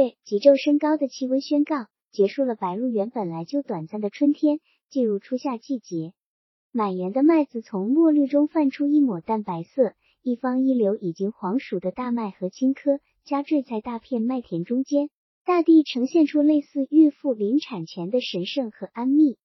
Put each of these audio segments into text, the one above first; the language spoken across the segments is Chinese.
月急骤升高的气温宣告，结束了白鹿原本来就短暂的春天，进入初夏季节。满园的麦子从墨绿中泛出一抹淡白色，一方一流已经黄熟的大麦和青稞夹缀在大片麦田中间，大地呈现出类似孕妇临产前的神圣和安谧。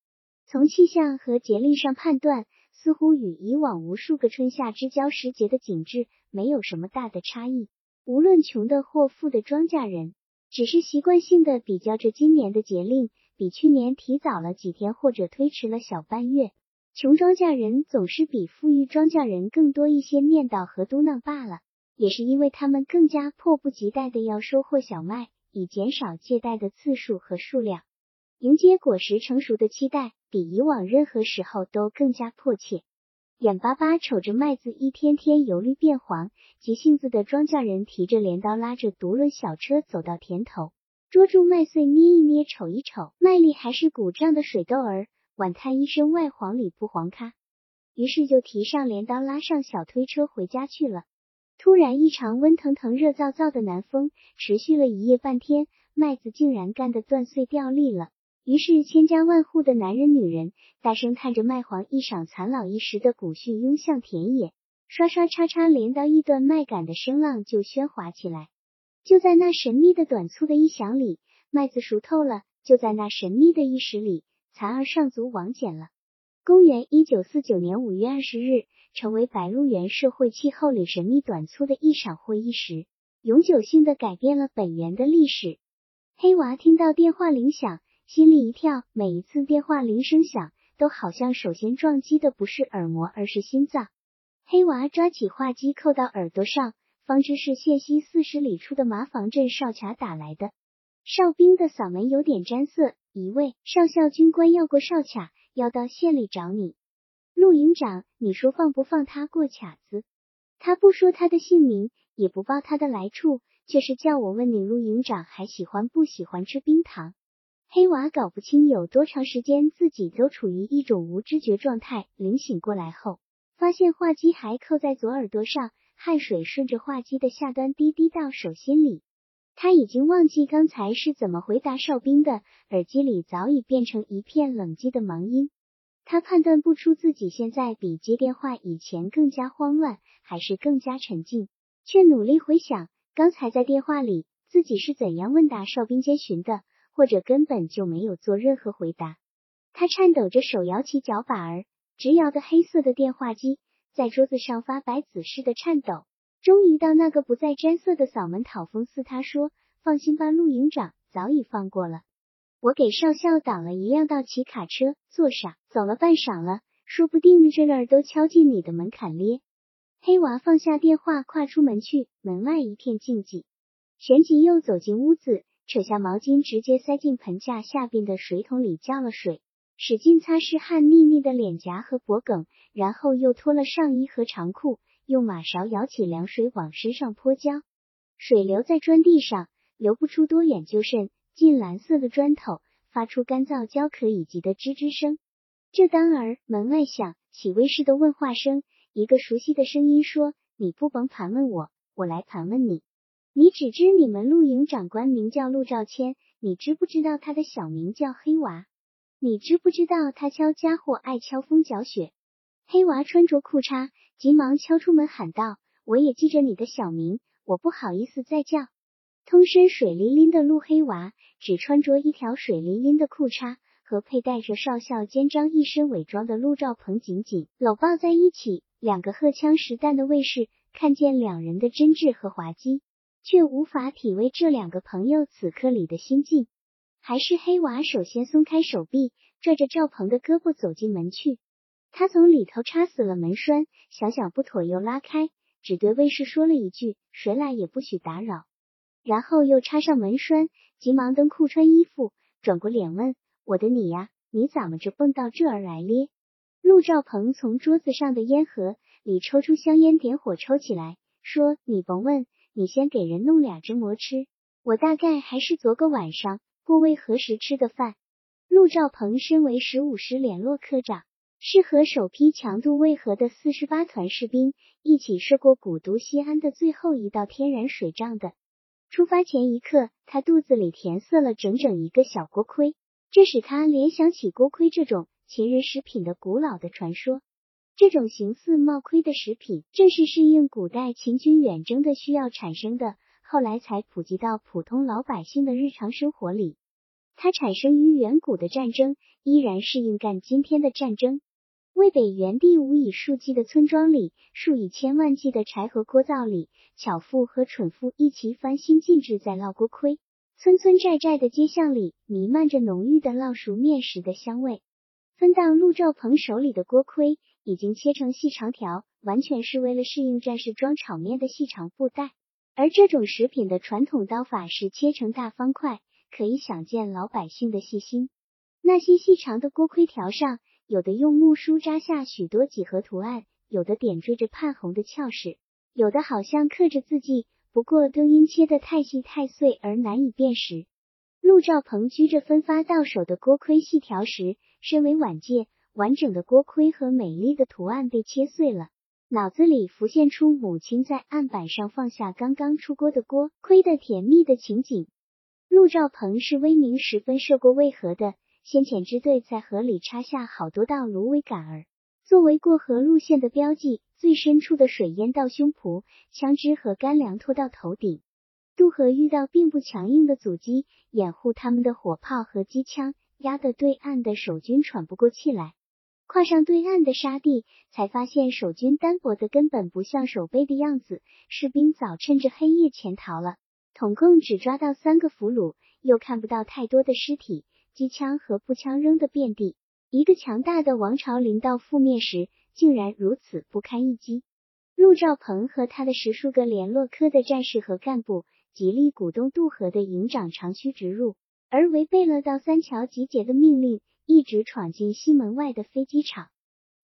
从气象和节令上判断，似乎与以往无数个春夏之交时节的景致没有什么大的差异。无论穷的或富的庄稼人，只是习惯性的比较着今年的节令比去年提早了几天，或者推迟了小半月。穷庄稼人总是比富裕庄稼人更多一些念叨和嘟囔罢了，也是因为他们更加迫不及待的要收获小麦，以减少借贷的次数和数量，迎接果实成熟的期待比以往任何时候都更加迫切。眼巴巴瞅着麦子一天天由绿变黄，急性子的庄稼人提着镰刀，拉着独轮小车走到田头，捉住麦穗捏一捏，瞅一瞅，麦粒还是鼓胀的水豆儿。晚叹一声外黄里不黄咖，于是就提上镰刀，拉上小推车回家去了。突然，一场温腾腾、热燥燥的南风持续了一夜半天，麦子竟然干得断碎掉粒了。于是，千家万户的男人、女人大声叹着麦黄一晌、残老一时的古训，拥向田野，刷刷叉叉镰刀一断麦秆的声浪就喧哗起来。就在那神秘的短促的一响里，麦子熟透了；就在那神秘的一时里。蚕儿上足王翦了。公元一九四九年五月二十日，成为白鹿原社会气候里神秘短促的一场会议时，永久性的改变了本源的历史。黑娃听到电话铃响，心里一跳。每一次电话铃声响，都好像首先撞击的不是耳膜，而是心脏。黑娃抓起话机扣到耳朵上，方知是县西四十里处的麻房镇哨卡打来的。哨兵的嗓门有点沾色。一位上校军官要过哨卡，要到县里找你，陆营长，你说放不放他过卡子？他不说他的姓名，也不报他的来处，却是叫我问你，陆营长还喜欢不喜欢吃冰糖？黑娃搞不清有多长时间自己都处于一种无知觉状态，临醒过来后，发现话机还扣在左耳朵上，汗水顺着话机的下端滴滴到手心里。他已经忘记刚才是怎么回答哨兵的，耳机里早已变成一片冷寂的盲音。他判断不出自己现在比接电话以前更加慌乱，还是更加沉静，却努力回想刚才在电话里自己是怎样问答哨兵监巡的，或者根本就没有做任何回答。他颤抖着手摇起脚把儿，直摇的黑色的电话机在桌子上发白紫似的颤抖。终于到那个不再沾色的嗓门讨风似，他说：“放心吧，陆营长早已放过了。我给少校挡了一辆道奇卡车，坐上走了半晌了，说不定这儿都敲进你的门槛咧。”黑娃放下电话，跨出门去。门外一片静寂。旋即又走进屋子，扯下毛巾，直接塞进盆架下边的水桶里浇了水，使劲擦拭汗腻腻的脸颊和脖颈，然后又脱了上衣和长裤。用马勺舀起凉水往身上泼浇，水流在砖地上，流不出多远就渗进蓝色的砖头，发出干燥焦渴以及的吱吱声。这当儿门外响起微似的问话声，一个熟悉的声音说：“你不甭盘问我，我来盘问你。你只知你们陆营长官名叫陆兆谦，你知不知道他的小名叫黑娃？你知不知道他敲家伙爱敲风搅雪？”黑娃穿着裤衩。急忙敲出门喊道：“我也记着你的小名，我不好意思再叫。”通身水淋淋的陆黑娃，只穿着一条水淋淋的裤衩，和佩戴着少校肩章一身伪装的陆兆鹏紧紧搂抱在一起。两个荷枪实弹的卫士看见两人的真挚和滑稽，却无法体味这两个朋友此刻里的心境。还是黑娃首先松开手臂，拽着赵鹏的胳膊走进门去。他从里头插死了门栓，想想不妥，又拉开，只对卫士说了一句：“谁来也不许打扰。”然后又插上门栓，急忙蹬裤穿衣服，转过脸问：“我的你呀，你怎么着蹦到这儿来咧？”陆兆鹏从桌子上的烟盒里抽出香烟，点火抽起来，说：“你甭问，你先给人弄俩蒸馍吃。我大概还是昨个晚上过未何时吃的饭。”陆兆鹏身为十五师联络科长。是和首批强度渭河的四十八团士兵一起涉过古都西安的最后一道天然水障的。出发前一刻，他肚子里填塞了整整一个小锅盔，这使他联想起锅盔这种秦人食品的古老的传说。这种形似帽盔的食品，正是适应古代秦军远征的需要产生的，后来才普及到普通老百姓的日常生活里。它产生于远古的战争，依然适应干今天的战争。渭北原地无以数计的村庄里，数以千万计的柴禾锅灶里，巧妇和蠢妇一齐翻新进制在烙锅盔。村村寨寨的街巷里，弥漫着浓郁的烙熟面食的香味。分到陆兆鹏手里的锅盔，已经切成细长条，完全是为了适应战士装炒面的细长布袋。而这种食品的传统刀法是切成大方块，可以想见老百姓的细心。那些细长的锅盔条上。有的用木梳扎下许多几何图案，有的点缀着判红的俏饰，有的好像刻着字迹，不过都因切得太细太碎而难以辨识。陆兆鹏居着分发到手的锅盔细条时，身为晚届，完整的锅盔和美丽的图案被切碎了，脑子里浮现出母亲在案板上放下刚刚出锅的锅盔的甜蜜的情景。陆兆鹏是威名十分涉过渭河的。先遣支队在河里插下好多道芦苇杆儿，作为过河路线的标记。最深处的水淹到胸脯，枪支和干粮拖到头顶。渡河遇到并不强硬的阻击，掩护他们的火炮和机枪，压得对岸的守军喘不过气来。跨上对岸的沙地，才发现守军单薄的根本不像守备的样子，士兵早趁着黑夜潜逃了。统共只抓到三个俘虏，又看不到太多的尸体。机枪和步枪扔得遍地，一个强大的王朝临到覆灭时，竟然如此不堪一击。陆兆鹏和他的十数个联络科的战士和干部，极力鼓动渡河的营长长驱直入，而违背了到三桥集结的命令，一直闯进西门外的飞机场。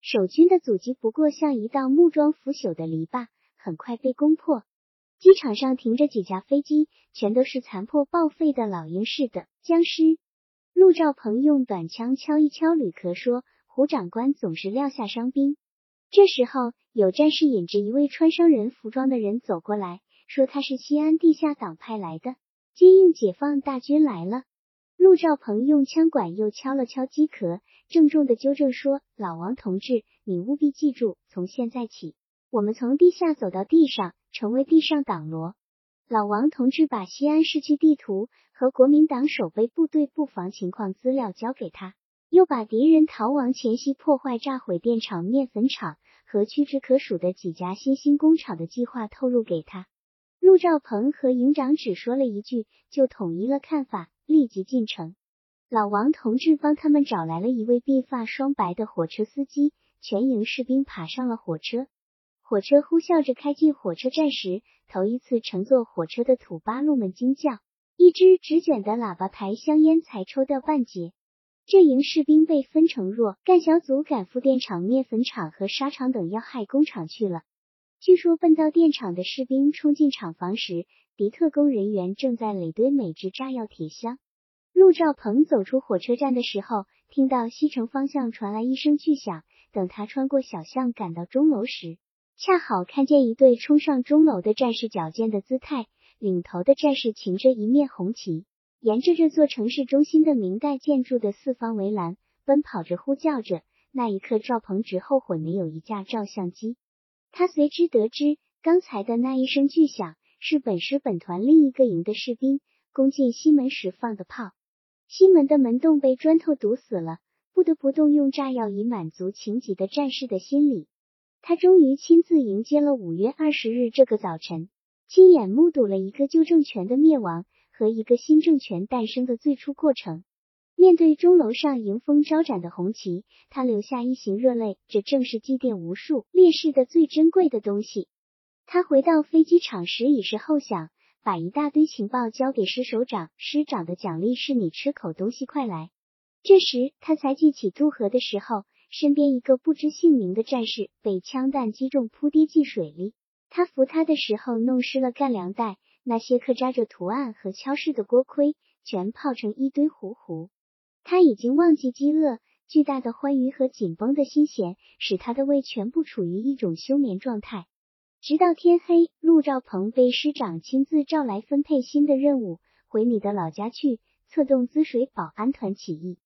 守军的阻击不过像一道木桩腐朽的篱笆，很快被攻破。机场上停着几架飞机，全都是残破报废的老鹰式的僵尸。陆兆鹏用短枪敲一敲铝壳，说：“胡长官总是撂下伤兵。”这时候，有战士引着一位穿商人服装的人走过来，说他是西安地下党派来的，接应解放大军来了。陆兆鹏用枪管又敲了敲机壳，郑重的纠正说：“老王同志，你务必记住，从现在起，我们从地下走到地上，成为地上党罗。”老王同志把西安市区地图。和国民党守备部队布防情况资料交给他，又把敌人逃亡前夕破坏炸毁电厂、面粉厂和屈指可数的几家新兴工厂的计划透露给他。陆兆鹏和营长只说了一句，就统一了看法，立即进城。老王同志帮他们找来了一位鬓发双白的火车司机，全营士兵爬上了火车。火车呼啸着开进火车站时，头一次乘坐火车的土八路们惊叫。一支纸卷的喇叭牌香烟才抽掉半截，这营士兵被分成若干小组赶赴电厂、面粉厂和纱厂等要害工厂去了。据说奔到电厂的士兵冲进厂房时，敌特工人员正在垒堆美制炸药铁箱。陆兆鹏走出火车站的时候，听到西城方向传来一声巨响。等他穿过小巷赶到钟楼时，恰好看见一队冲上钟楼的战士矫健的姿态。领头的战士擎着一面红旗，沿着这座城市中心的明代建筑的四方围栏奔跑着，呼叫着。那一刻，赵鹏直后悔没有一架照相机。他随之得知，刚才的那一声巨响是本师本团另一个营的士兵攻进西门时放的炮。西门的门洞被砖头堵死了，不得不动用炸药以满足情急的战士的心理。他终于亲自迎接了五月二十日这个早晨。亲眼目睹了一个旧政权的灭亡和一个新政权诞生的最初过程。面对钟楼上迎风招展的红旗，他流下一行热泪。这正是祭奠无数烈士的最珍贵的东西。他回到飞机场时已是后晌，把一大堆情报交给师首长。师长的奖励是你吃口东西，快来。这时他才记起渡河的时候，身边一个不知姓名的战士被枪弹击中，扑跌进水里。他扶他的时候弄湿了干粮袋，那些刻扎着图案和敲饰的锅盔全泡成一堆糊糊。他已经忘记饥饿，巨大的欢愉和紧绷的心弦使他的胃全部处于一种休眠状态。直到天黑，陆兆鹏被师长亲自召来分配新的任务，回你的老家去，策动滋水保安团起义。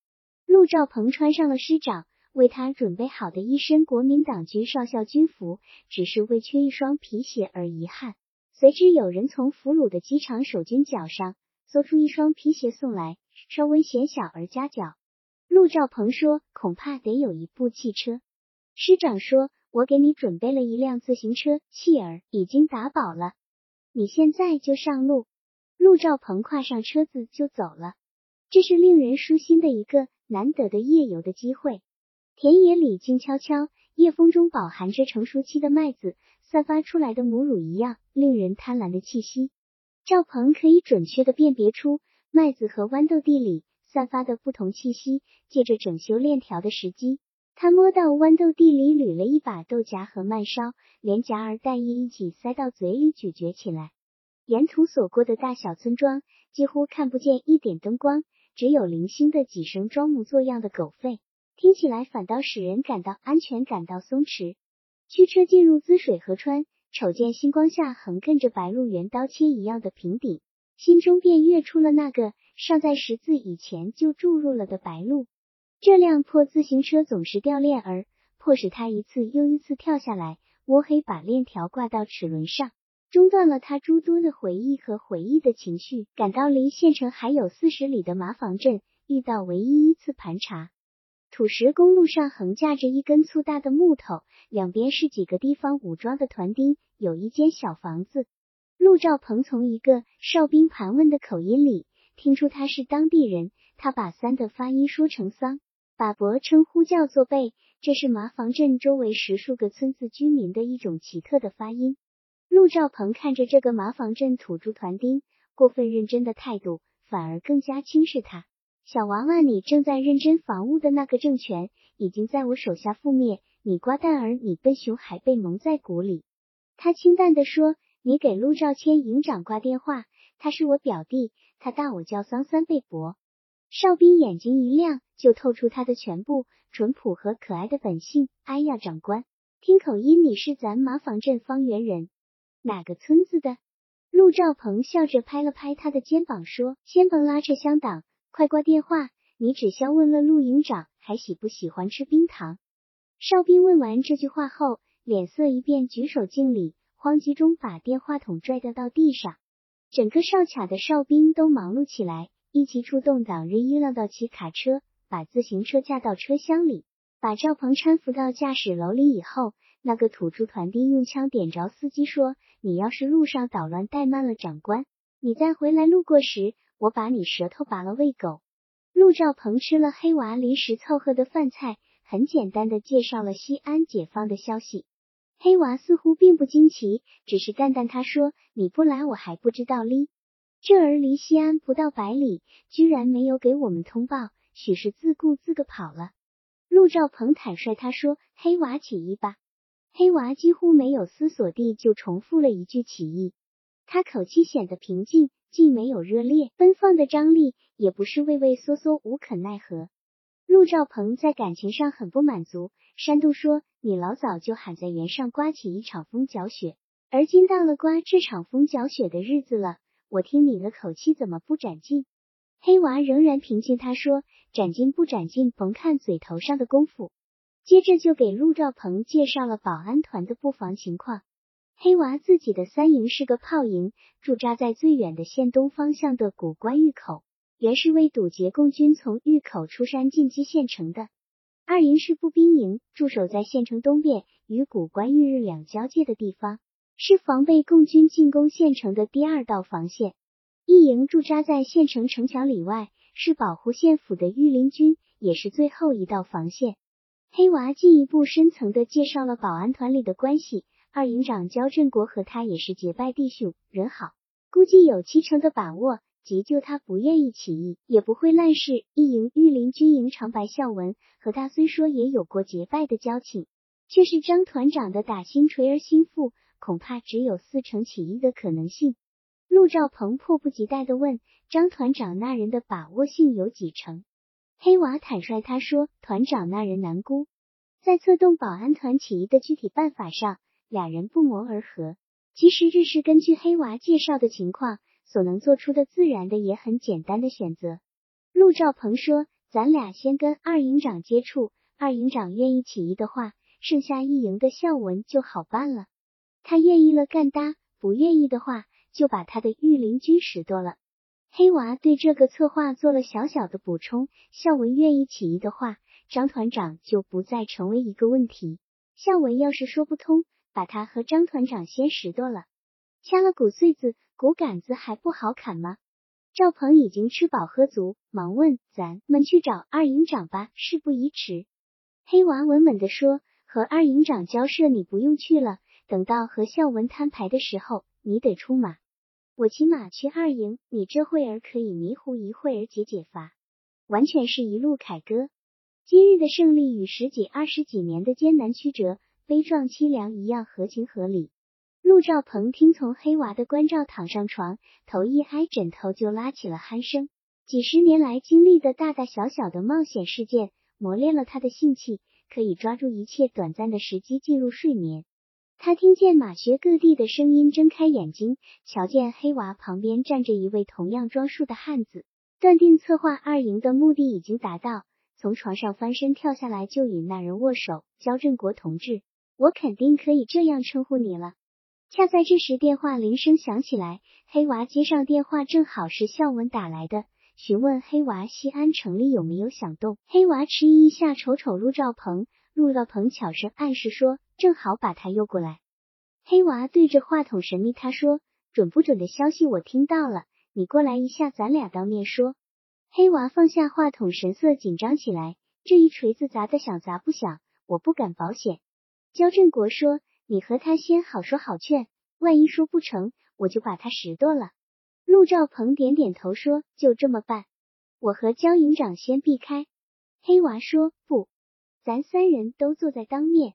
陆兆鹏穿上了师长为他准备好的一身国民党军少校军服，只是为缺一双皮鞋而遗憾。随之有人从俘虏的机场守军脚上搜出一双皮鞋送来，稍微显小而夹脚。陆兆鹏说：“恐怕得有一部汽车。”师长说：“我给你准备了一辆自行车，气儿已经打饱了，你现在就上路。”陆兆鹏跨上车子就走了。这是令人舒心的一个难得的夜游的机会。田野里静悄悄，夜风中饱含着成熟期的麦子散发出来的母乳一样令人贪婪的气息。赵鹏可以准确的辨别出麦子和豌豆地里。散发的不同气息，借着整修链条的时机，他摸到豌豆地里捋了一把豆荚和麦梢，连夹儿带叶一起塞到嘴里咀嚼起来。沿途所过的大小村庄几乎看不见一点灯光，只有零星的几声装模作样的狗吠，听起来反倒使人感到安全，感到松弛。驱车进入滋水河川，瞅见星光下横亘着白鹿原刀切一样的平顶，心中便跃出了那个。尚在识字以前就注入了的白鹿，这辆破自行车总是掉链儿，迫使他一次又一次跳下来，摸黑把链条挂到齿轮上，中断了他诸多的回忆和回忆的情绪。赶到离县城还有四十里的麻坊镇，遇到唯一一次盘查，土石公路上横架着一根粗大的木头，两边是几个地方武装的团丁，有一间小房子。陆兆鹏从一个哨兵盘问的口音里。听出他是当地人，他把“三”的发音说成“桑”，把“伯”称呼叫做“贝”，这是麻房镇周围十数个村子居民的一种奇特的发音。陆兆鹏看着这个麻房镇土著团丁过分认真的态度，反而更加轻视他。小娃娃，你正在认真防务的那个政权，已经在我手下覆灭。你瓜蛋儿，你笨熊还被蒙在鼓里。他清淡的说：“你给陆兆谦营长挂电话，他是我表弟。”他大我叫桑三贝伯，哨兵眼睛一亮，就透出他的全部淳朴和可爱的本性。哎呀，长官，听口音你是咱麻坊镇方圆人，哪个村子的？陆兆鹏笑着拍了拍他的肩膀，说：“先甭拉扯乡党，快挂电话。你只消问了陆营长还喜不喜欢吃冰糖。”哨兵问完这句话后，脸色一变，举手敬礼，慌急中把电话筒拽掉到地上。整个哨卡的哨兵都忙碌起来，一起出动挡日一辆到骑卡车，把自行车架到车厢里，把赵鹏搀扶到驾驶楼里以后，那个土著团丁用枪点着司机说：“你要是路上捣乱怠慢了长官，你再回来路过时，我把你舌头拔了喂狗。”陆兆鹏吃了黑娃临时凑合的饭菜，很简单的介绍了西安解放的消息。黑娃似乎并不惊奇，只是淡淡他说：“你不来，我还不知道哩。这儿离西安不到百里，居然没有给我们通报，许是自顾自个跑了。”陆兆鹏坦率他说：“黑娃起义吧。”黑娃几乎没有思索地就重复了一句：“起义。”他口气显得平静，既没有热烈奔放的张力，也不是畏畏缩缩无可奈何。陆兆鹏在感情上很不满足，山度说：“你老早就喊在原上刮起一场风搅雪，而今到了刮这场风搅雪的日子了，我听你的口气怎么不斩尽？”黑娃仍然平静，他说：“斩尽不斩尽，甭看嘴头上的功夫。”接着就给陆兆鹏介绍了保安团的布防情况。黑娃自己的三营是个炮营，驻扎在最远的县东方向的古关峪口。原是为堵截共军从峪口出山进击县城的。二营是步兵营，驻守在县城东边与古关峪日两交界的地方，是防备共军进攻县城的第二道防线。一营驻扎在县城城墙里外，是保护县府的御林军，也是最后一道防线。黑娃进一步深层的介绍了保安团里的关系。二营长焦振国和他也是结拜弟兄，人好，估计有七成的把握。急救他不愿意起义，也不会烂事。一营御林军营长白孝文和他虽说也有过结拜的交情，却是张团长的打心锤儿心腹，恐怕只有四成起义的可能性。陆兆鹏迫不及待地问张团长：“那人的把握性有几成？”黑娃坦率他说：“团长那人难估，在策动保安团起义的具体办法上，俩人不谋而合。其实这是根据黑娃介绍的情况。”所能做出的自然的也很简单的选择。陆兆鹏说：“咱俩先跟二营长接触，二营长愿意起义的话，剩下一营的孝文就好办了。他愿意了干搭，不愿意的话，就把他的御林军拾掇了。”黑娃对这个策划做了小小的补充：孝文愿意起义的话，张团长就不再成为一个问题。孝文要是说不通，把他和张团长先拾掇了，掐了骨碎子，骨杆子还不好砍吗？赵鹏已经吃饱喝足，忙问：“咱们去找二营长吧，事不宜迟。”黑娃稳稳的说：“和二营长交涉，你不用去了。等到和孝文摊牌的时候，你得出马。”我骑马去二营，你这会儿可以迷糊一会儿解解乏，完全是一路凯歌。今日的胜利与十几二十几年的艰难曲折、悲壮凄凉一样合情合理。陆兆鹏听从黑娃的关照，躺上床，头一挨枕头就拉起了鼾声。几十年来经历的大大小小的冒险事件，磨练了他的性气，可以抓住一切短暂的时机进入睡眠。他听见马学各地的声音，睁开眼睛，瞧见黑娃旁边站着一位同样装束的汉子，断定策划二营的目的已经达到，从床上翻身跳下来，就与那人握手。焦振国同志，我肯定可以这样称呼你了。恰在这时，电话铃声响起来，黑娃接上电话，正好是孝文打来的，询问黑娃西安城里有没有响动。黑娃迟疑一下，瞅瞅陆兆鹏，陆兆鹏悄声暗示说。正好把他诱过来，黑娃对着话筒神秘他说：“准不准的消息我听到了，你过来一下，咱俩当面说。”黑娃放下话筒，神色紧张起来。这一锤子砸的响砸不响？我不敢保险。焦振国说：“你和他先好说好劝，万一说不成，我就把他拾掇了。”陆兆鹏点点头说：“就这么办。”我和焦营长先避开。黑娃说：“不，咱三人都坐在当面。”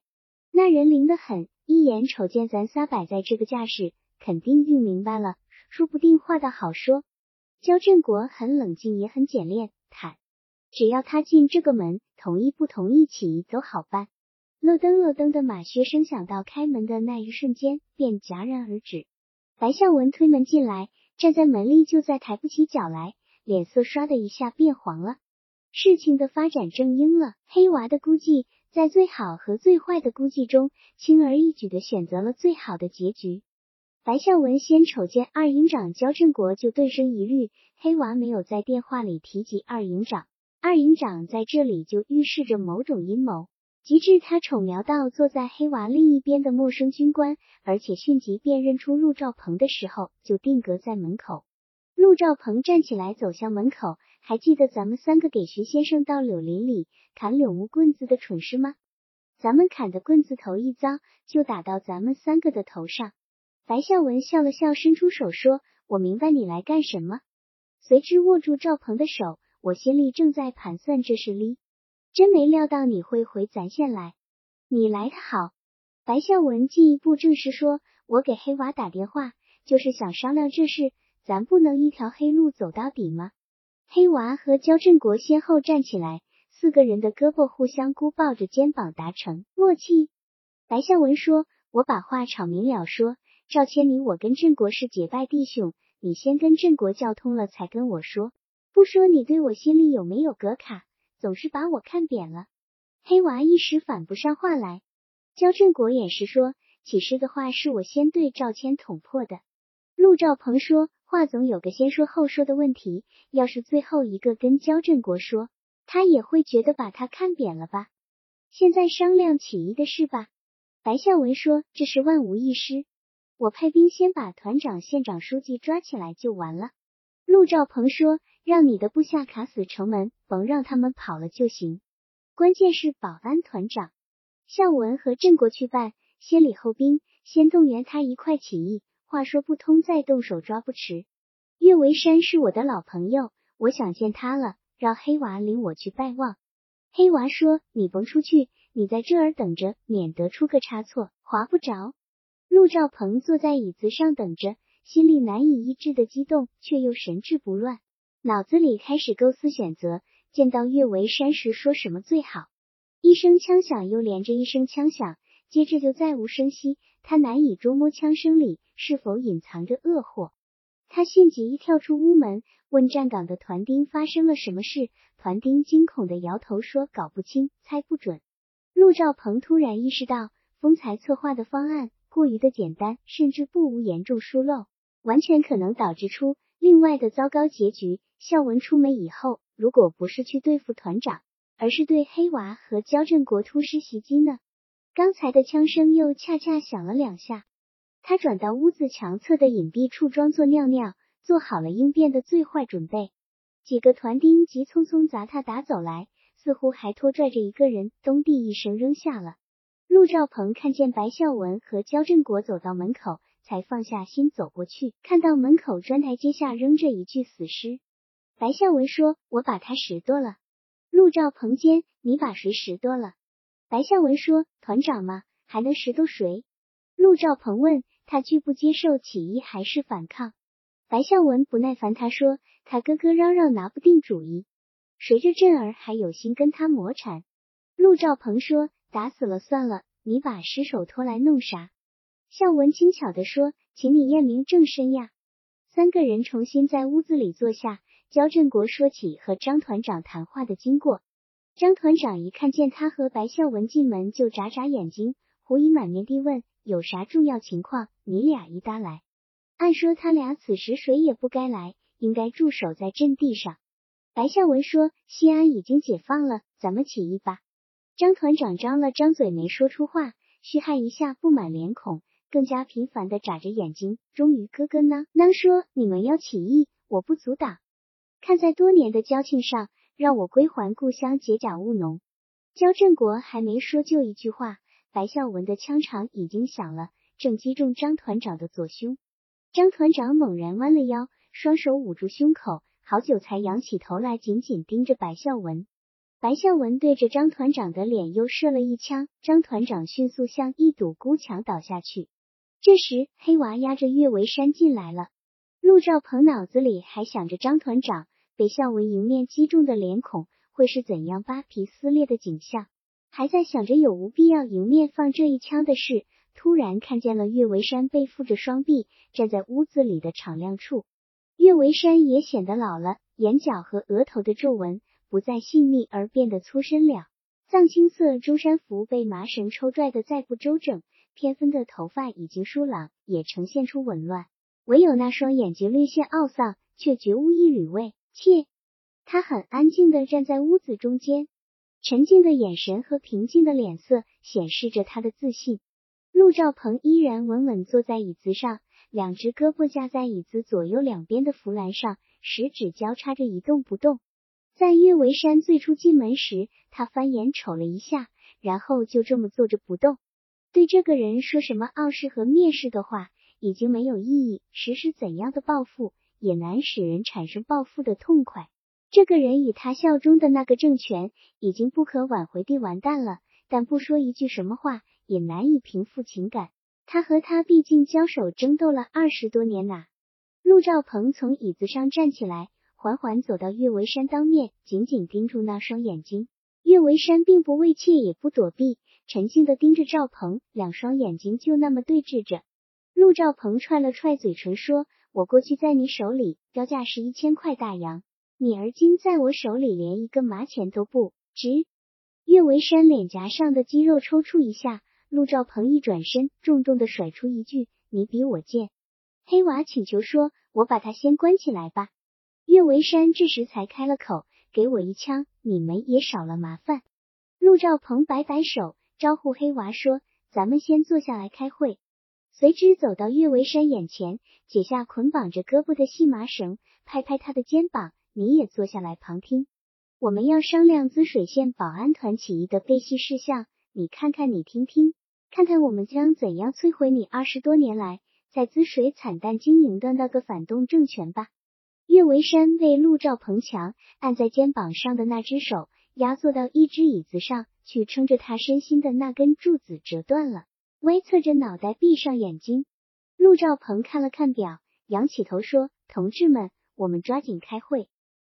那人灵得很，一眼瞅见咱仨摆在这个架势，肯定运明白了，说不定话倒好说。焦振国很冷静，也很简练，坦，只要他进这个门，同意不同意起义都好办。咯噔咯噔的马靴声响到开门的那一瞬间，便戛然而止。白孝文推门进来，站在门里就再抬不起脚来，脸色唰的一下变黄了。事情的发展正应了黑娃的估计。在最好和最坏的估计中，轻而易举的选择了最好的结局。白孝文先瞅见二营长焦振国，就顿生疑虑。黑娃没有在电话里提及二营长，二营长在这里就预示着某种阴谋。及至他瞅瞄到坐在黑娃另一边的陌生军官，而且迅即辨认出陆兆鹏的时候，就定格在门口。陆兆鹏站起来走向门口。还记得咱们三个给徐先生到柳林里砍柳木棍子的蠢事吗？咱们砍的棍子头一遭，就打到咱们三个的头上。白孝文笑了笑，伸出手说：“我明白你来干什么。”随之握住赵鹏的手，我心里正在盘算这事哩，真没料到你会回咱县来。你来的好。白孝文进一步证实说：“我给黑娃打电话，就是想商量这事，咱不能一条黑路走到底吗？”黑娃和焦振国先后站起来，四个人的胳膊互相箍抱着肩膀，达成默契。白孝文说：“我把话吵明了说，赵千里，我跟振国是结拜弟兄，你先跟振国叫通了，才跟我说。不说你对我心里有没有隔卡，总是把我看扁了。”黑娃一时反不上话来。焦振国也是说：“起誓的话是我先对赵谦捅破的。”陆兆鹏说。话总有个先说后说的问题，要是最后一个跟焦振国说，他也会觉得把他看扁了吧？现在商量起义的事吧。白孝文说：“这是万无一失，我派兵先把团长、县长、书记抓起来就完了。”陆兆鹏说：“让你的部下卡死城门，甭让他们跑了就行。关键是保安团长。向文和郑国去办，先礼后兵，先动员他一块起义。”话说不通，再动手抓不迟。岳维山是我的老朋友，我想见他了，让黑娃领我去拜望。黑娃说：“你甭出去，你在这儿等着，免得出个差错，划不着。”陆兆鹏坐在椅子上等着，心里难以抑制的激动，却又神志不乱，脑子里开始构思选择。见到岳维山时，说什么最好？一声枪响，又连着一声枪响。接着就再无声息，他难以捉摸枪声里是否隐藏着恶祸。他迅即一跳出屋门，问站岗的团丁发生了什么事。团丁惊恐的摇头说：“搞不清，猜不准。”陆兆鹏突然意识到，丰才策划的方案过于的简单，甚至不无严重疏漏，完全可能导致出另外的糟糕结局。孝文出门以后，如果不是去对付团长，而是对黑娃和焦振国突施袭击呢？刚才的枪声又恰恰响了两下。他转到屋子墙侧的隐蔽处，装作尿尿，做好了应变的最坏准备。几个团丁急匆匆砸他打走来，似乎还拖拽着一个人，咚地一声扔下了。陆兆鹏看见白孝文和焦振国走到门口，才放下心走过去，看到门口砖台阶下扔着一具死尸。白孝文说：“我把他拾掇了。”陆兆鹏尖：“你把谁拾掇了？”白孝文说：“团长嘛，还能拾掇谁？”陆兆鹏问。他拒不接受起义还是反抗？白孝文不耐烦，他说：“他咯咯嚷嚷拿不定主意，谁这振儿还有心跟他磨缠？”陆兆鹏说：“打死了算了，你把尸首拖来弄啥？”孝文轻巧地说：“请你验明正身呀。”三个人重新在屋子里坐下，焦振国说起和张团长谈话的经过。张团长一看见他和白孝文进门，就眨眨眼睛，狐疑满面地问。有啥重要情况，你俩一搭来。按说他俩此时谁也不该来，应该驻守在阵地上。白孝文说：“西安已经解放了，咱们起义吧。”张团长张了张嘴，没说出话，虚汗一下布满脸孔，更加频繁的眨着眼睛。终于咯咯囔囔说：“你们要起义，我不阻挡。看在多年的交情上，让我归还故乡，解甲务农。”焦振国还没说就一句话。白孝文的枪场已经响了，正击中张团长的左胸。张团长猛然弯了腰，双手捂住胸口，好久才仰起头来，紧紧盯着白孝文。白孝文对着张团长的脸又射了一枪，张团长迅速向一堵孤墙倒下去。这时，黑娃压着岳维山进来了。陆兆鹏脑子里还想着张团长被孝文迎面击中的脸孔会是怎样扒皮撕裂的景象。还在想着有无必要迎面放这一枪的事，突然看见了岳维山背负着双臂站在屋子里的敞亮处。岳维山也显得老了，眼角和额头的皱纹不再细密，而变得粗深了。藏青色中山服被麻绳抽拽的再不周整，偏分的头发已经疏朗，也呈现出紊乱。唯有那双眼睛略现懊丧，却绝无一缕畏切。他很安静的站在屋子中间。沉静的眼神和平静的脸色显示着他的自信。陆兆鹏依然稳稳坐在椅子上，两只胳膊架在椅子左右两边的扶栏上，食指交叉着一动不动。在岳维山最初进门时，他翻眼瞅了一下，然后就这么坐着不动。对这个人说什么傲视和蔑视的话，已经没有意义。实施怎样的报复，也难使人产生报复的痛快。这个人与他效忠的那个政权已经不可挽回地完蛋了，但不说一句什么话也难以平复情感。他和他毕竟交手争斗了二十多年呐。陆兆鹏从椅子上站起来，缓缓走到岳维山当面，紧紧盯住那双眼睛。岳维山并不畏怯，也不躲避，沉静的盯着赵鹏，两双眼睛就那么对峙着。陆兆鹏踹了踹嘴唇，说：“我过去在你手里标价是一千块大洋。”你而今在我手里连一个麻钱都不值。岳维山脸颊上的肌肉抽搐一下，陆兆鹏一转身，重重的甩出一句：“你比我贱。”黑娃请求说：“我把他先关起来吧。”岳维山这时才开了口：“给我一枪，你们也少了麻烦。”陆兆鹏摆摆手，招呼黑娃说：“咱们先坐下来开会。”随之走到岳维山眼前，解下捆绑着胳膊的细麻绳，拍拍他的肩膀。你也坐下来旁听，我们要商量滋水县保安团起义的备细事项。你看看，你听听，看看我们将怎样摧毁你二十多年来在滋水惨淡经营的那个反动政权吧。岳维山为陆兆鹏强按在肩膀上的那只手压坐到一只椅子上去，撑着他身心的那根柱子折断了，微侧着脑袋，闭上眼睛。陆兆鹏看了看表，仰起头说：“同志们，我们抓紧开会。”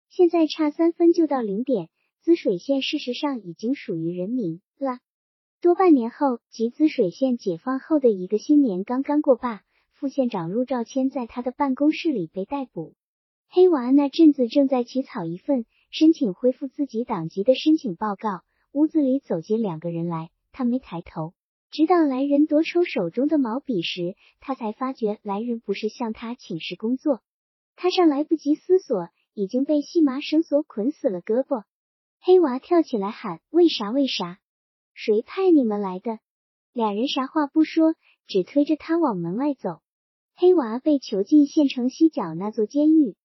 现在差三分就到零点，滋水县事实上已经属于人民了。多半年后，即滋水县解放后的一个新年刚刚过罢，副县长陆兆谦在他的办公室里被逮捕。黑娃那阵子正在起草一份申请恢复自己党籍的申请报告，屋子里走进两个人来，他没抬头，直到来人夺出手中的毛笔时，他才发觉来人不是向他请示工作。他尚来不及思索，已经被细麻绳索捆死了胳膊。黑娃跳起来喊：“为啥？为啥？谁派你们来的？”俩人啥话不说，只推着他往门外走。黑娃被囚禁县城西角那座监狱，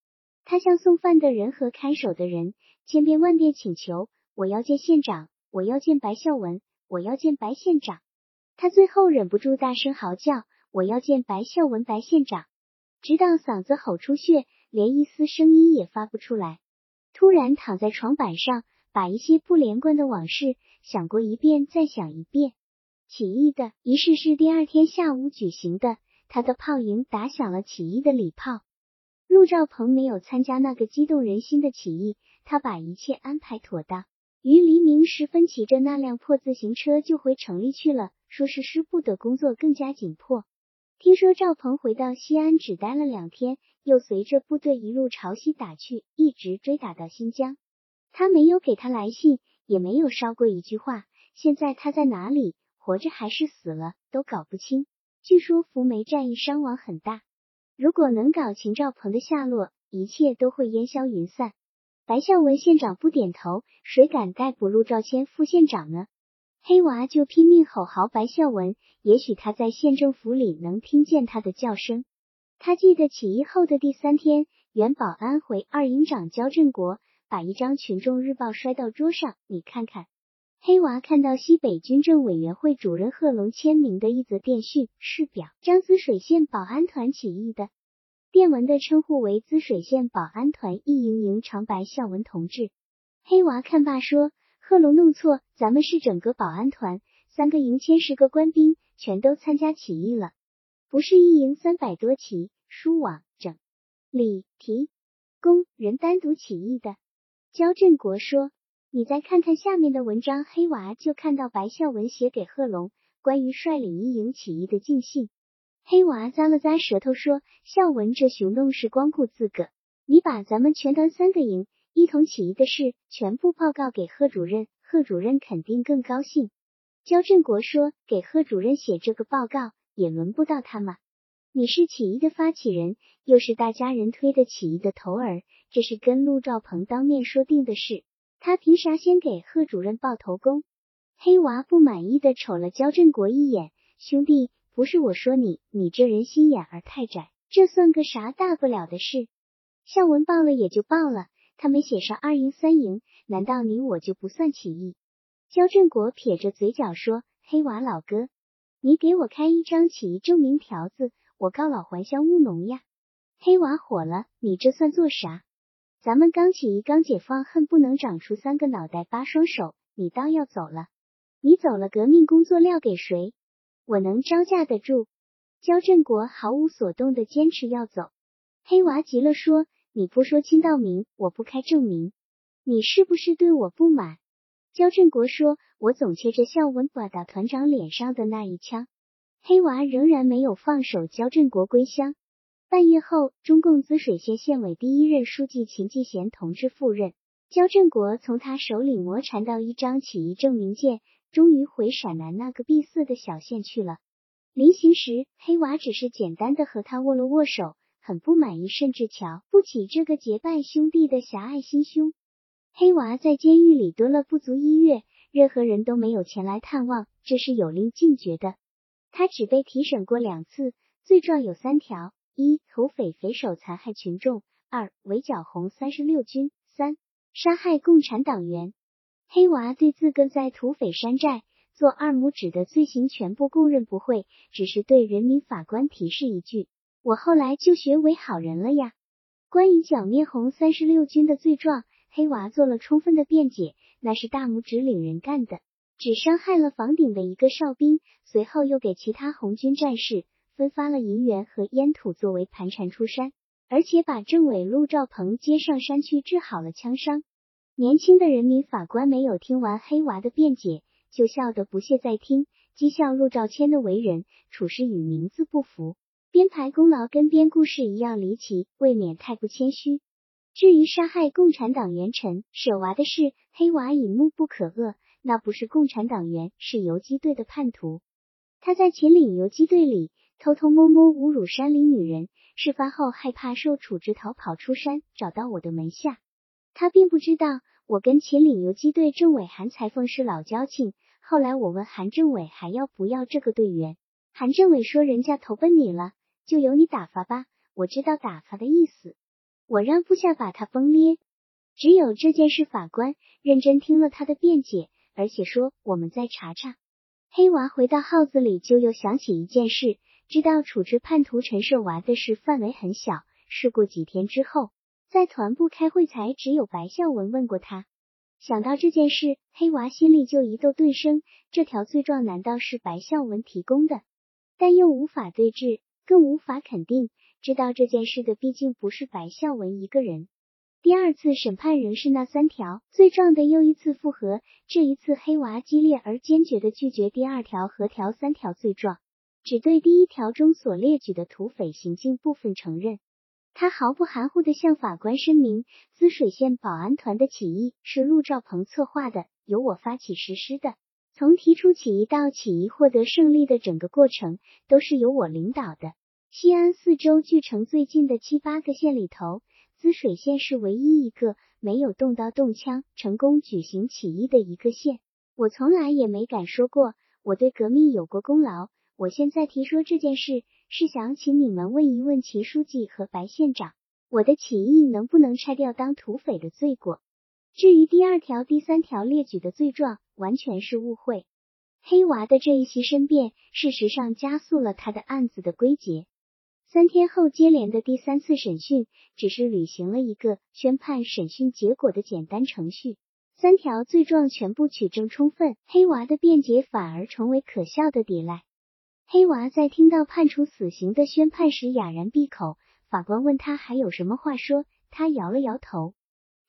他向送饭的人和看守的人千遍万遍请求：“我要见县长，我要见白孝文，我要见白县长。”他最后忍不住大声嚎叫：“我要见白孝文，白县长！”直到嗓子吼出血，连一丝声音也发不出来。突然躺在床板上，把一些不连贯的往事想过一遍，再想一遍。起义的仪式是第二天下午举行的。他的炮营打响了起义的礼炮。陆兆鹏没有参加那个激动人心的起义，他把一切安排妥当，于黎明时分骑着那辆破自行车就回城里去了。说是师部的工作更加紧迫。听说赵鹏回到西安只待了两天，又随着部队一路朝西打去，一直追打到新疆。他没有给他来信，也没有捎过一句话。现在他在哪里？活着还是死了，都搞不清。据说福梅战役伤亡很大，如果能搞清赵鹏的下落，一切都会烟消云散。白孝文县长不点头，谁敢逮捕陆兆谦副县长呢？黑娃就拼命吼嚎白孝文，也许他在县政府里能听见他的叫声。他记得起义后的第三天，原保安回二营长焦振国把一张群众日报摔到桌上，你看看。黑娃看到西北军政委员会主任贺龙签名的一则电讯，是表彰滋水县保安团起义的。电文的称呼为滋水县保安团一营营长白孝文同志。黑娃看罢说：“贺龙弄错，咱们是整个保安团，三个营千十个官兵，全都参加起义了，不是一营三百多旗书网整理提工人单独起义的。”焦振国说。你再看看下面的文章，黑娃就看到白孝文写给贺龙关于率领一营起义的敬信。黑娃咂了咂舌头说：“孝文这熊弄是光顾自个，你把咱们全团三个营一同起义的事全部报告给贺主任，贺主任肯定更高兴。”焦振国说：“给贺主任写这个报告也轮不到他嘛，你是起义的发起人，又是大家人推的起义的头儿，这是跟陆兆鹏当面说定的事。”他凭啥先给贺主任报头功？黑娃不满意的瞅了焦振国一眼，兄弟，不是我说你，你这人心眼儿太窄，这算个啥大不了的事？孝文报了也就报了，他没写上二营三营，难道你我就不算起义？焦振国撇着嘴角说：“黑娃老哥，你给我开一张起义证明条子，我告老还乡务农呀！”黑娃火了，你这算做啥？咱们刚起义刚解放，恨不能长出三个脑袋八双手。你倒要走了，你走了，革命工作撂给谁？我能招架得住？焦振国毫无所动的坚持要走。黑娃急了，说：“你不说清道明，我不开证明，你是不是对我不满？”焦振国说：“我总切着孝文把打团长脸上的那一枪。”黑娃仍然没有放手。焦振国归乡。半月后，中共滋水县县委第一任书记秦继贤同志赴任，焦振国从他手里磨缠到一张起义证明件，终于回陕南那个闭塞的小县去了。临行时，黑娃只是简单的和他握了握手，很不满意，甚至瞧不起这个结拜兄弟的狭隘心胸。黑娃在监狱里蹲了不足一月，任何人都没有前来探望，这是有令禁绝的。他只被提审过两次，罪状有三条。一土匪匪首残害群众，二围剿红三十六军，三杀害共产党员。黑娃对自个在土匪山寨做二拇指的罪行全部供认不讳，只是对人民法官提示一句：“我后来就学为好人了呀。”关于剿灭红三十六军的罪状，黑娃做了充分的辩解，那是大拇指领人干的，只伤害了房顶的一个哨兵，随后又给其他红军战士。分发了银元和烟土作为盘缠出山，而且把政委陆兆鹏接上山去治好了枪伤。年轻的人民法官没有听完黑娃的辩解，就笑得不屑再听，讥笑陆兆谦的为人处事与名字不符。编排功劳跟编故事一样离奇，未免太不谦虚。至于杀害共产党员陈舍娃的事，黑娃已怒不可遏，那不是共产党员，是游击队的叛徒。他在秦岭游击队里偷偷摸摸侮辱山里女人，事发后害怕受处置，逃跑出山，找到我的门下。他并不知道我跟秦岭游击队政委韩裁缝是老交情。后来我问韩政委还要不要这个队员，韩政委说人家投奔你了，就由你打发吧。我知道打发的意思。我让部下把他崩咧。只有这件事，法官认真听了他的辩解，而且说我们再查查。黑娃回到号子里，就又想起一件事，知道处置叛徒陈设娃的事范围很小。事过几天之后，在团部开会，才只有白孝文问过他。想到这件事，黑娃心里就一窦顿生：这条罪状难道是白孝文提供的？但又无法对质，更无法肯定。知道这件事的毕竟不是白孝文一个人。第二次审判仍是那三条罪状的又一次复核，这一次黑娃激烈而坚决的拒绝第二条和条三条罪状，只对第一条中所列举的土匪行径部分承认。他毫不含糊地向法官声明，滋水县保安团的起义是陆兆鹏策划的，由我发起实施的。从提出起义到起义获得胜利的整个过程，都是由我领导的。西安四周距城最近的七八个县里头，滋水县是唯一一个没有动刀动枪成功举行起义的一个县。我从来也没敢说过我对革命有过功劳。我现在提说这件事，是想请你们问一问秦书记和白县长，我的起义能不能拆掉当土匪的罪过？至于第二条、第三条列举的罪状，完全是误会。黑娃的这一席申辩，事实上加速了他的案子的归结。三天后接连的第三次审讯，只是履行了一个宣判审讯结果的简单程序。三条罪状全部取证充分，黑娃的辩解反而成为可笑的抵赖。黑娃在听到判处死刑的宣判时哑然闭口。法官问他还有什么话说，他摇了摇头。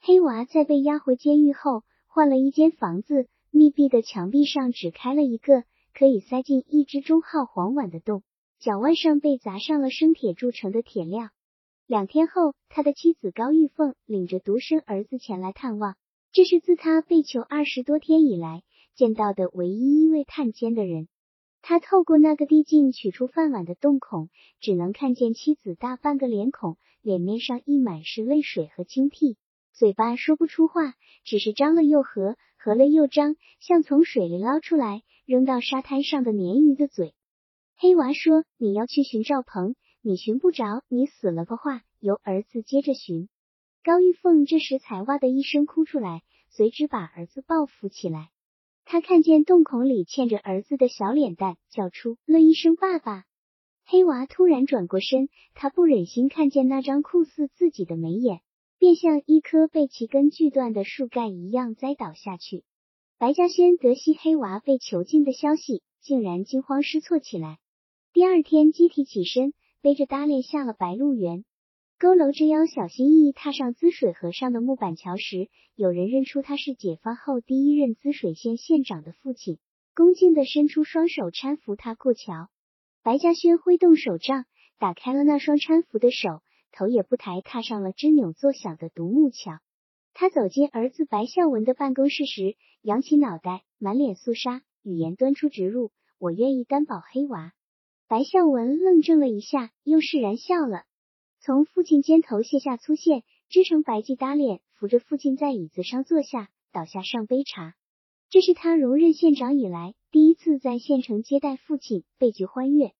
黑娃在被押回监狱后，换了一间房子，密闭的墙壁上只开了一个可以塞进一只中号黄碗的洞。脚腕上被砸上了生铁铸成的铁镣。两天后，他的妻子高玉凤领着独生儿子前来探望。这是自他被囚二十多天以来见到的唯一一位探监的人。他透过那个递进取出饭碗的洞孔，只能看见妻子大半个脸孔，脸面上溢满是泪水和清涕，嘴巴说不出话，只是张了又合，合了又张，像从水里捞出来扔到沙滩上的鲶鱼的嘴。黑娃说：“你要去寻赵鹏，你寻不着，你死了的话，由儿子接着寻。”高玉凤这时才哇的一声哭出来，随之把儿子抱扶起来。他看见洞孔里嵌着儿子的小脸蛋，叫出了一声“爸爸”。黑娃突然转过身，他不忍心看见那张酷似自己的眉眼，便像一棵被其根锯断的树干一样栽倒下去。白嘉轩得悉黑娃被囚禁的消息，竟然惊慌失措起来。第二天，集体起身，背着搭链下了白鹿原，佝偻着腰，小心翼翼踏上滋水河上的木板桥时，有人认出他是解放后第一任滋水县县长的父亲，恭敬地伸出双手搀扶他过桥。白嘉轩挥动手杖，打开了那双搀扶的手，头也不抬，踏上了吱扭作响的独木桥。他走进儿子白孝文的办公室时，扬起脑袋，满脸肃杀，语言端出直入：“我愿意担保黑娃。”白孝文愣怔了一下，又释然笑了，从父亲肩头卸下粗线，织成白系搭脸，扶着父亲在椅子上坐下，倒下上杯茶。这是他荣任县长以来第一次在县城接待父亲，倍觉欢悦。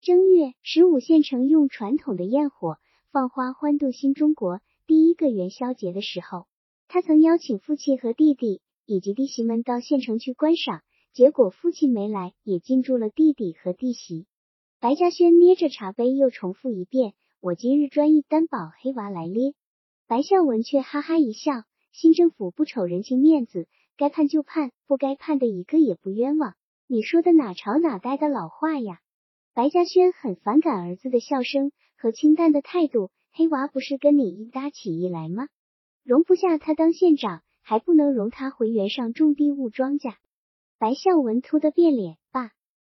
正月十五，县城用传统的焰火放花欢度新中国第一个元宵节的时候，他曾邀请父亲和弟弟以及弟媳们到县城去观赏，结果父亲没来，也禁住了弟弟和弟媳。白嘉轩捏着茶杯，又重复一遍：“我今日专意担保黑娃来咧。”白孝文却哈哈一笑：“新政府不瞅人情面子，该判就判，不该判的一个也不冤枉。你说的哪朝哪代的老话呀？”白嘉轩很反感儿子的笑声和清淡的态度。黑娃不是跟你一搭起一来吗？容不下他当县长，还不能容他回原上种地务庄稼。白孝文突的变脸：“爸，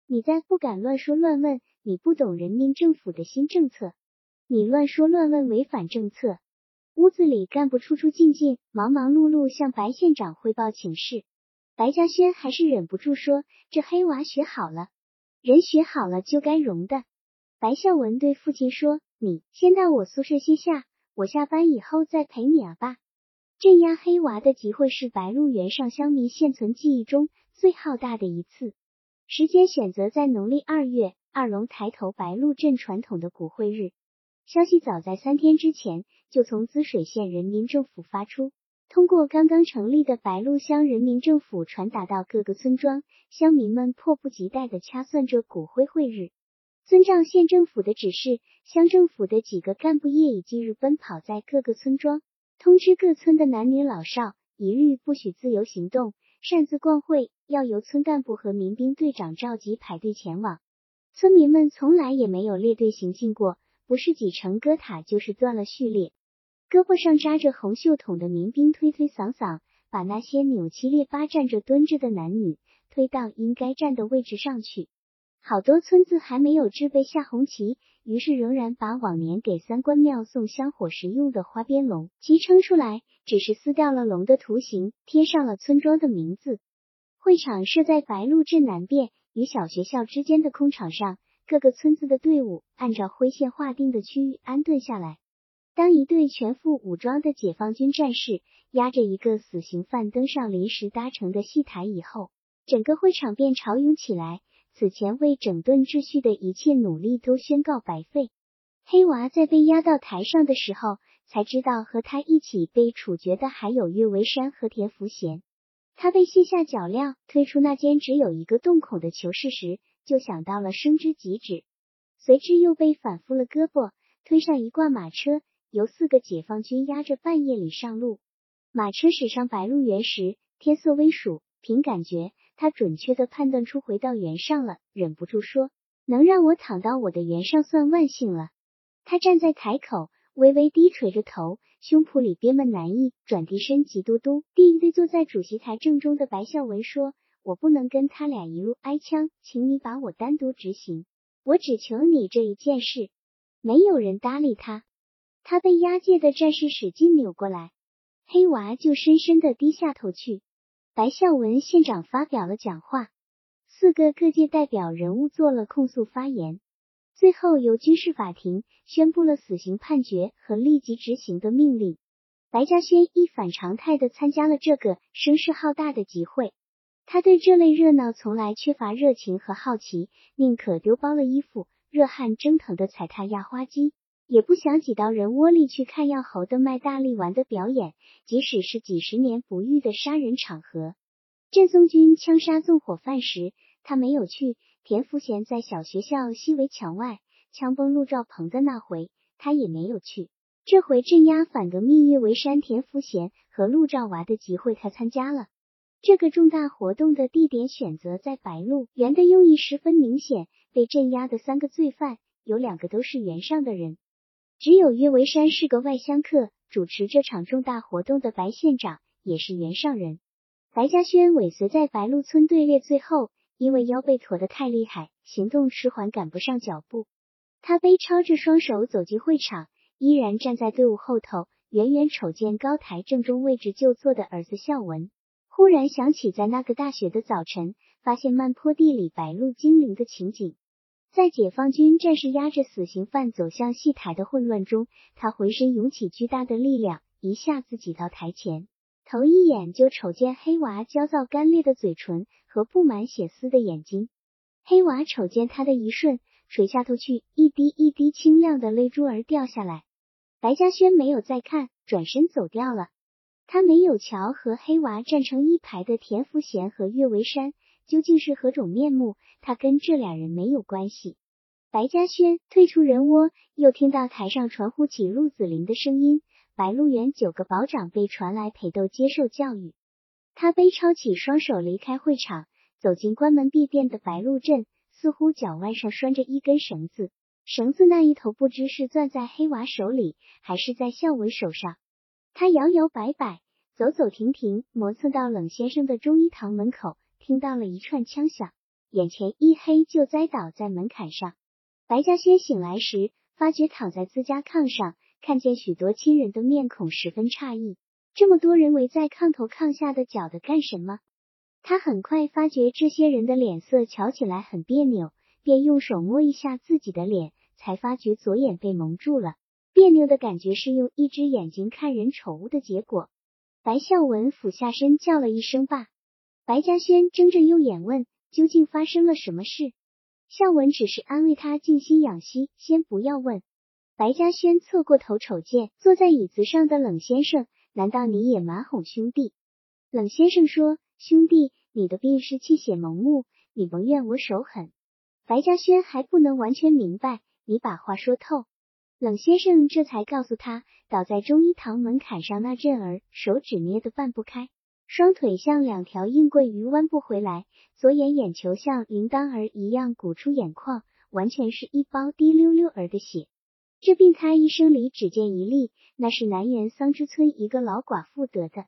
你再不敢乱说乱问。”你不懂人民政府的新政策，你乱说乱问，违反政策。屋子里干部出出进进，忙忙碌碌向白县长汇报请示。白嘉轩还是忍不住说：“这黑娃学好了，人学好了就该容的。”白孝文对父亲说：“你先到我宿舍歇下，我下班以后再陪你啊，爸。”镇压黑娃的集会是白鹿原上乡民现存记忆中最浩大的一次，时间选择在农历二月二龙抬头白鹿镇传统的古会日。消息早在三天之前就从滋水县人民政府发出，通过刚刚成立的白鹿乡人民政府传达到各个村庄，乡民们迫不及待地掐算着骨灰会日。遵照县政府的指示，乡政府的几个干部夜以继日奔跑在各个村庄，通知各村的男女老少，一律不许自由行动、擅自逛会，要由村干部和民兵队长召集排队前往。村民们从来也没有列队行进过。不是挤成歌塔，就是断了序列。胳膊上扎着红袖筒的民兵推推搡搡，把那些扭七列八站着蹲着的男女推到应该站的位置上去。好多村子还没有置备下红旗，于是仍然把往年给三官庙送香火时用的花边龙旗撑出来，只是撕掉了龙的图形，贴上了村庄的名字。会场设在白鹿镇南边与小学校之间的空场上。各个村子的队伍按照灰线划定的区域安顿下来。当一队全副武装的解放军战士押着一个死刑犯登上临时搭成的戏台以后，整个会场便潮涌起来。此前为整顿秩序的一切努力都宣告白费。黑娃在被押到台上的时候，才知道和他一起被处决的还有岳维山和田福贤。他被卸下脚镣，推出那间只有一个洞口的囚室时。就想到了升之即止，随之又被反复了胳膊，推上一挂马车，由四个解放军押着半夜里上路。马车驶上白鹿原时，天色微曙，凭感觉，他准确的判断出回到原上了，忍不住说：“能让我躺到我的原上，算万幸了。”他站在台口，微微低垂着头，胸脯里憋闷难抑，转低身，急嘟嘟地对坐在主席台正中的白孝文说。我不能跟他俩一路挨枪，请你把我单独执行。我只求你这一件事。没有人搭理他。他被押解的战士使劲扭过来，黑娃就深深的低下头去。白孝文县长发表了讲话，四个各界代表人物做了控诉发言，最后由军事法庭宣布了死刑判决和立即执行的命令。白嘉轩一反常态的参加了这个声势浩大的集会。他对这类热闹从来缺乏热情和好奇，宁可丢包了衣服，热汗蒸腾的踩踏压花机，也不想挤到人窝里去看要猴的卖大力丸的表演，即使是几十年不遇的杀人场合。镇松军枪杀纵火犯时，他没有去；田福贤在小学校西围墙外枪崩陆兆鹏的那回，他也没有去。这回镇压反革命岳维山、田福贤和陆兆娃的集会，他参加了。这个重大活动的地点选择在白鹿原的用意十分明显。被镇压的三个罪犯，有两个都是原上的人，只有岳维山是个外乡客。主持这场重大活动的白县长也是原上人。白嘉轩尾随在白鹿村队列最后，因为腰被驼得太厉害，行动迟缓，赶不上脚步。他背抄着双手走进会场，依然站在队伍后头，远远瞅见高台正中位置就坐的儿子孝文。忽然想起，在那个大雪的早晨，发现漫坡地里白鹿精灵的情景。在解放军战士押着死刑犯走向戏台的混乱中，他浑身涌起巨大的力量，一下子挤到台前，头一眼就瞅见黑娃焦躁干裂的嘴唇和布满血丝的眼睛。黑娃瞅见他的一瞬，垂下头去，一滴一滴清亮的泪珠儿掉下来。白嘉轩没有再看，转身走掉了。他没有瞧和黑娃站成一排的田福贤和岳维山究竟是何种面目，他跟这俩人没有关系。白嘉轩退出人窝，又听到台上传呼起陆子霖的声音：白鹿原九个保长被传来陪斗接受教育。他背抄起双手离开会场，走进关门闭店的白鹿镇，似乎脚腕上拴着一根绳子，绳子那一头不知是攥在黑娃手里，还是在孝文手上。他摇摇摆摆，走走停停，磨蹭到冷先生的中医堂门口，听到了一串枪响，眼前一黑，就栽倒在门槛上。白嘉轩醒来时，发觉躺在自家炕上，看见许多亲人的面孔，十分诧异。这么多人围在炕头炕下的搅的干什么？他很快发觉这些人的脸色瞧起来很别扭，便用手摸一下自己的脸，才发觉左眼被蒙住了。别扭的感觉是用一只眼睛看人丑恶的结果。白孝文俯下身叫了一声“爸”，白嘉轩睁着右眼问：“究竟发生了什么事？”向文只是安慰他静心养息，先不要问。白嘉轩侧过头瞅见坐在椅子上的冷先生，难道你也蛮哄兄弟？冷先生说：“兄弟，你的病是气血蒙目，你甭怨我手狠。”白嘉轩还不能完全明白，你把话说透。冷先生这才告诉他，倒在中医堂门槛上那阵儿，手指捏得半不开，双腿像两条硬桂鱼弯不回来，左眼眼球像铃铛儿一样鼓出眼眶，完全是一包滴溜溜儿的血。这病他一生里只见一例，那是南园桑之村一个老寡妇得的。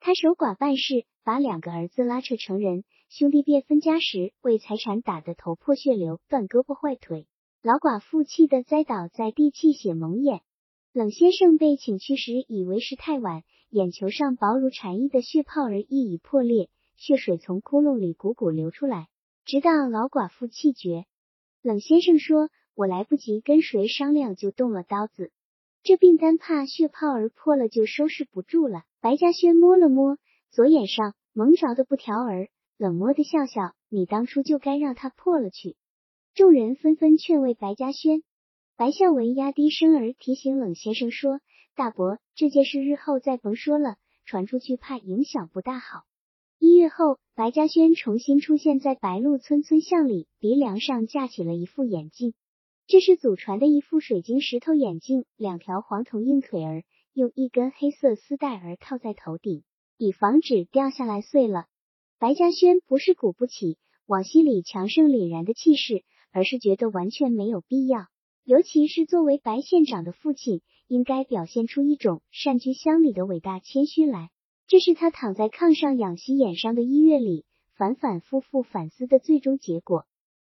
他守寡办事，把两个儿子拉扯成人，兄弟便分家时，为财产打得头破血流，断胳膊坏腿。老寡妇气得栽倒在地，气血蒙眼。冷先生被请去时，以为是太晚，眼球上薄如蝉翼的血泡儿亦已破裂，血水从窟窿里汩汩流出来，直到老寡妇气绝。冷先生说：“我来不及跟谁商量，就动了刀子。这病单怕血泡儿破了，就收拾不住了。”白嘉轩摸了摸左眼上蒙着的布条儿，冷漠的笑笑：“你当初就该让它破了去。”众人纷纷劝慰白嘉轩，白孝文压低声儿提醒冷先生说：“大伯，这件事日后再甭说了，传出去怕影响不大好。”一月后，白嘉轩重新出现在白鹿村村巷里，鼻梁上架起了一副眼镜，这是祖传的一副水晶石头眼镜，两条黄铜硬腿儿用一根黑色丝带儿套在头顶，以防止掉下来碎了。白嘉轩不是鼓不起往昔里强盛凛然的气势。而是觉得完全没有必要，尤其是作为白县长的父亲，应该表现出一种善居乡里的伟大谦虚来。这是他躺在炕上养息眼上的一月里反反复复反思的最终结果。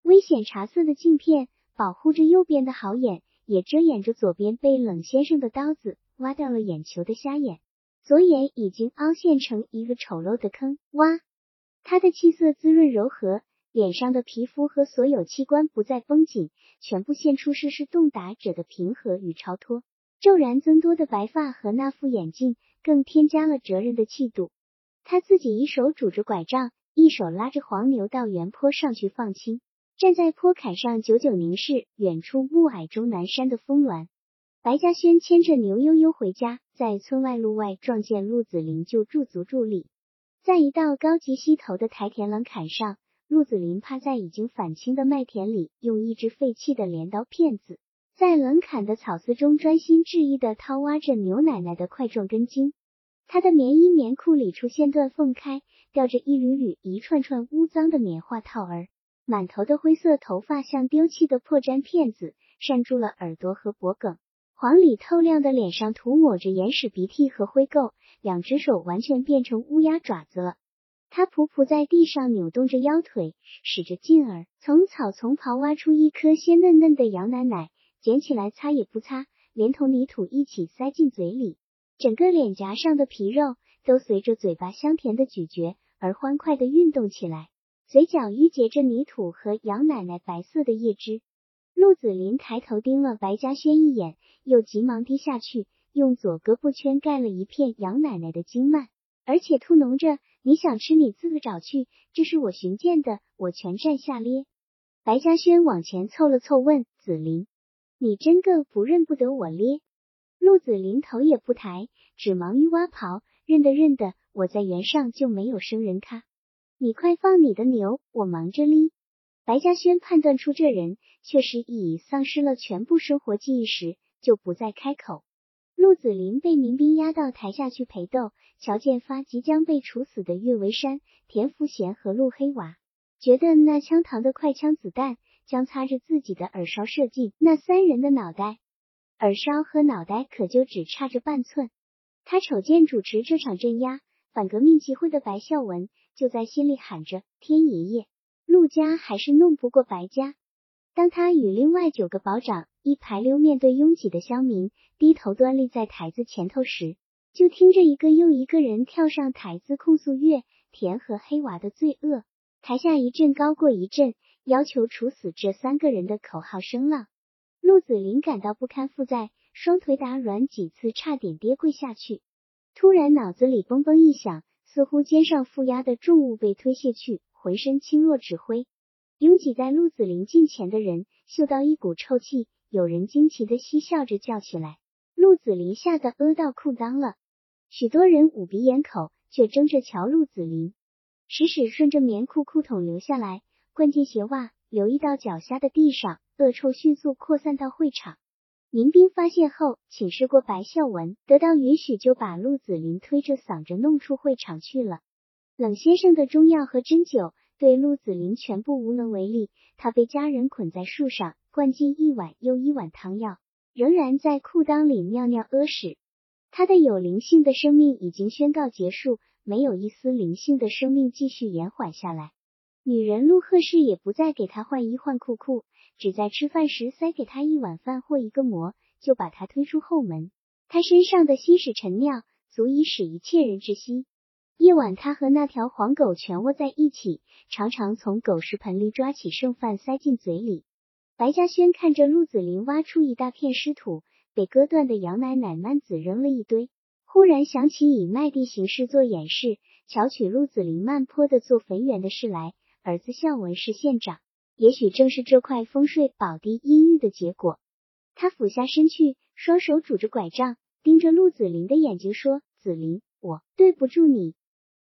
危险茶色的镜片保护着右边的好眼，也遮掩着左边被冷先生的刀子挖掉了眼球的瞎眼。左眼已经凹陷成一个丑陋的坑洼，他的气色滋润柔和。脸上的皮肤和所有器官不再绷紧，全部现出世事洞达者的平和与超脱。骤然增多的白发和那副眼镜，更添加了哲人的气度。他自己一手拄着拐杖，一手拉着黄牛到原坡上去放青，站在坡坎上久久凝视远处暮霭中南山的峰峦。白嘉轩牵着牛悠悠回家，在村外路外撞见陆子霖，就驻足伫立，在一道高级溪头的台田冷坎上。陆子霖趴在已经返青的麦田里，用一只废弃的镰刀片子，在冷砍的草丝中专心致意地掏挖着牛奶奶的块状根茎。他的棉衣棉裤里出现断缝开，吊着一缕缕、一串串污脏的棉花套儿，满头的灰色头发像丢弃的破毡片子，扇住了耳朵和脖颈。黄里透亮的脸上涂抹着眼屎、鼻涕和灰垢，两只手完全变成乌鸦爪子了。他匍匐在地上，扭动着腰腿，使着劲儿，从草丛刨挖出一颗鲜嫩嫩的羊奶奶，捡起来擦也不擦，连同泥土一起塞进嘴里。整个脸颊上的皮肉都随着嘴巴香甜的咀嚼而欢快的运动起来，嘴角淤结着泥土和羊奶奶白色的叶汁。陆子霖抬头盯了白嘉轩一眼，又急忙低下去，用左胳膊圈盖了一片羊奶奶的经脉，而且吐浓着。你想吃，你自个找去。这是我寻见的，我全占下咧。白嘉轩往前凑了凑，问子霖：“你真个不认不得我咧？”陆子霖头也不抬，只忙于挖刨，认得认得。我在原上就没有生人咖。你快放你的牛，我忙着哩。白嘉轩判断出这人确实已丧失了全部生活记忆时，就不再开口。陆子霖被民兵押到台下去陪斗，瞧见发即将被处死的岳维山、田福贤和陆黑娃，觉得那枪膛的快枪子弹将擦着自己的耳梢射进那三人的脑袋，耳梢和脑袋可就只差着半寸。他瞅见主持这场镇压反革命集会的白孝文，就在心里喊着：天爷爷，陆家还是弄不过白家。当他与另外九个保长一排溜面对拥挤的乡民，低头端立在台子前头时，就听着一个又一个人跳上台子控诉月田和黑娃的罪恶。台下一阵高过一阵，要求处死这三个人的口号声浪。陆子霖感到不堪负载，双腿打软，几次差点跌跪下去。突然脑子里嘣嘣一响，似乎肩上负压的重物被推卸去，浑身轻若纸灰。拥挤在陆子霖近前的人嗅到一股臭气，有人惊奇的嬉笑着叫起来。陆子霖吓得屙到裤裆了。许多人捂鼻掩口，却争着瞧陆子霖。屎屎顺着棉裤裤筒流下来，灌进鞋袜，留意到脚下的地上，恶臭迅速扩散到会场。民兵发现后，请示过白孝文，得到允许，就把陆子霖推着嗓着弄出会场去了。冷先生的中药和针灸。对陆子霖全部无能为力，他被家人捆在树上，灌进一碗又一碗汤药，仍然在裤裆里尿尿屙屎。他的有灵性的生命已经宣告结束，没有一丝灵性的生命继续延缓下来。女人陆鹤氏也不再给他换衣换裤裤，只在吃饭时塞给他一碗饭或一个馍，就把他推出后门。他身上的稀屎陈尿，足以使一切人窒息。夜晚，他和那条黄狗蜷窝在一起，常常从狗食盆里抓起剩饭塞进嘴里。白嘉轩看着陆子霖挖出一大片湿土，被割断的羊奶奶曼子扔了一堆，忽然想起以麦地形式做演示，巧取陆子霖慢坡的做坟园的事来。儿子孝文是县长，也许正是这块风水宝地阴郁的结果。他俯下身去，双手拄着拐杖，盯着陆子霖的眼睛说：“子霖，我对不住你。”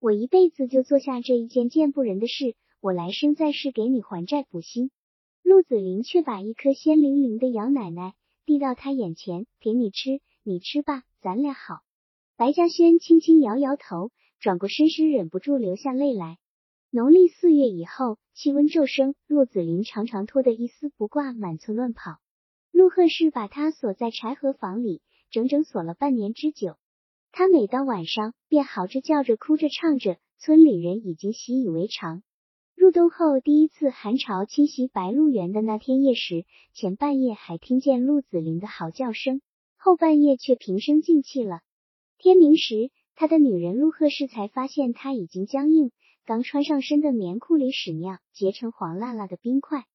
我一辈子就做下这一件见不人的事，我来生在世给你还债补心。陆子霖却把一颗鲜灵灵的羊奶奶递到他眼前，给你吃，你吃吧，咱俩好。白嘉轩轻轻摇摇头，转过身时忍不住流下泪来。农历四月以后，气温骤升，陆子霖常常脱得一丝不挂，满村乱跑。陆鹤氏把他锁在柴禾房里，整整锁了半年之久。他每到晚上便嚎着叫着哭着唱着，村里人已经习以为常。入冬后第一次寒潮侵袭白鹿原的那天夜时，前半夜还听见陆子霖的嚎叫声，后半夜却平生静气了。天明时，他的女人陆鹤氏才发现他已经僵硬，刚穿上身的棉裤里屎尿结成黄辣辣的冰块。